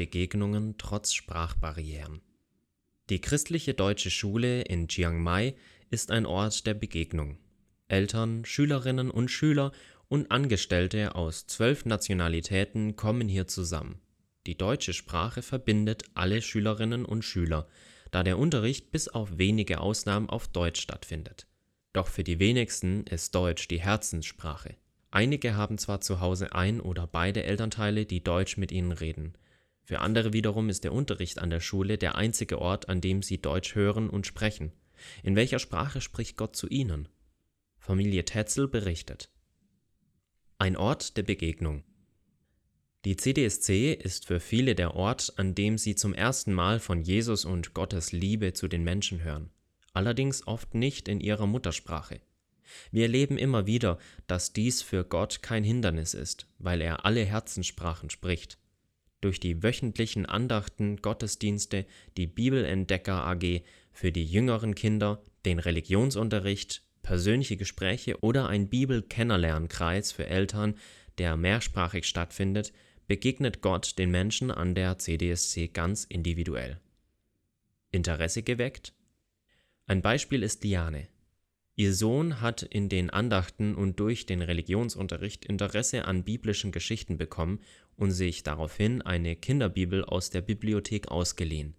Begegnungen trotz Sprachbarrieren. Die christliche deutsche Schule in Chiang Mai ist ein Ort der Begegnung. Eltern, Schülerinnen und Schüler und Angestellte aus zwölf Nationalitäten kommen hier zusammen. Die deutsche Sprache verbindet alle Schülerinnen und Schüler, da der Unterricht bis auf wenige Ausnahmen auf Deutsch stattfindet. Doch für die wenigsten ist Deutsch die Herzenssprache. Einige haben zwar zu Hause ein oder beide Elternteile, die Deutsch mit ihnen reden. Für andere wiederum ist der Unterricht an der Schule der einzige Ort, an dem sie Deutsch hören und sprechen. In welcher Sprache spricht Gott zu ihnen? Familie Tetzel berichtet. Ein Ort der Begegnung. Die CDSC ist für viele der Ort, an dem sie zum ersten Mal von Jesus und Gottes Liebe zu den Menschen hören, allerdings oft nicht in ihrer Muttersprache. Wir erleben immer wieder, dass dies für Gott kein Hindernis ist, weil er alle Herzenssprachen spricht. Durch die wöchentlichen Andachten, Gottesdienste, die Bibelentdecker AG für die jüngeren Kinder, den Religionsunterricht, persönliche Gespräche oder ein Bibelkennerlernkreis für Eltern, der mehrsprachig stattfindet, begegnet Gott den Menschen an der CDSC ganz individuell. Interesse geweckt? Ein Beispiel ist Liane. Ihr Sohn hat in den Andachten und durch den Religionsunterricht Interesse an biblischen Geschichten bekommen und sich daraufhin eine Kinderbibel aus der Bibliothek ausgeliehen.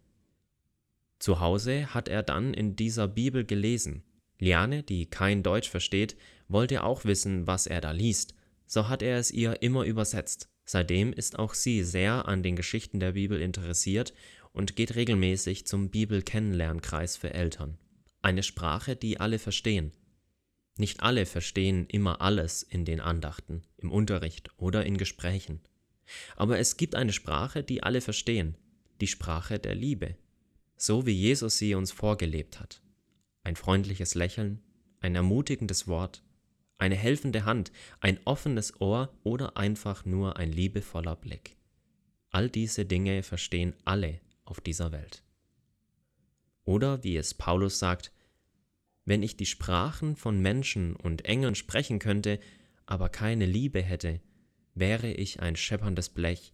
Zu Hause hat er dann in dieser Bibel gelesen. Liane, die kein Deutsch versteht, wollte auch wissen, was er da liest, so hat er es ihr immer übersetzt. Seitdem ist auch sie sehr an den Geschichten der Bibel interessiert und geht regelmäßig zum Bibelkennenlernkreis für Eltern. Eine Sprache, die alle verstehen. Nicht alle verstehen immer alles in den Andachten, im Unterricht oder in Gesprächen. Aber es gibt eine Sprache, die alle verstehen, die Sprache der Liebe, so wie Jesus sie uns vorgelebt hat. Ein freundliches Lächeln, ein ermutigendes Wort, eine helfende Hand, ein offenes Ohr oder einfach nur ein liebevoller Blick. All diese Dinge verstehen alle auf dieser Welt. Oder wie es Paulus sagt, wenn ich die Sprachen von Menschen und Engeln sprechen könnte, aber keine Liebe hätte, wäre ich ein schepperndes Blech,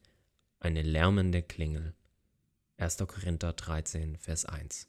eine lärmende Klingel. 1. Korinther 13, Vers 1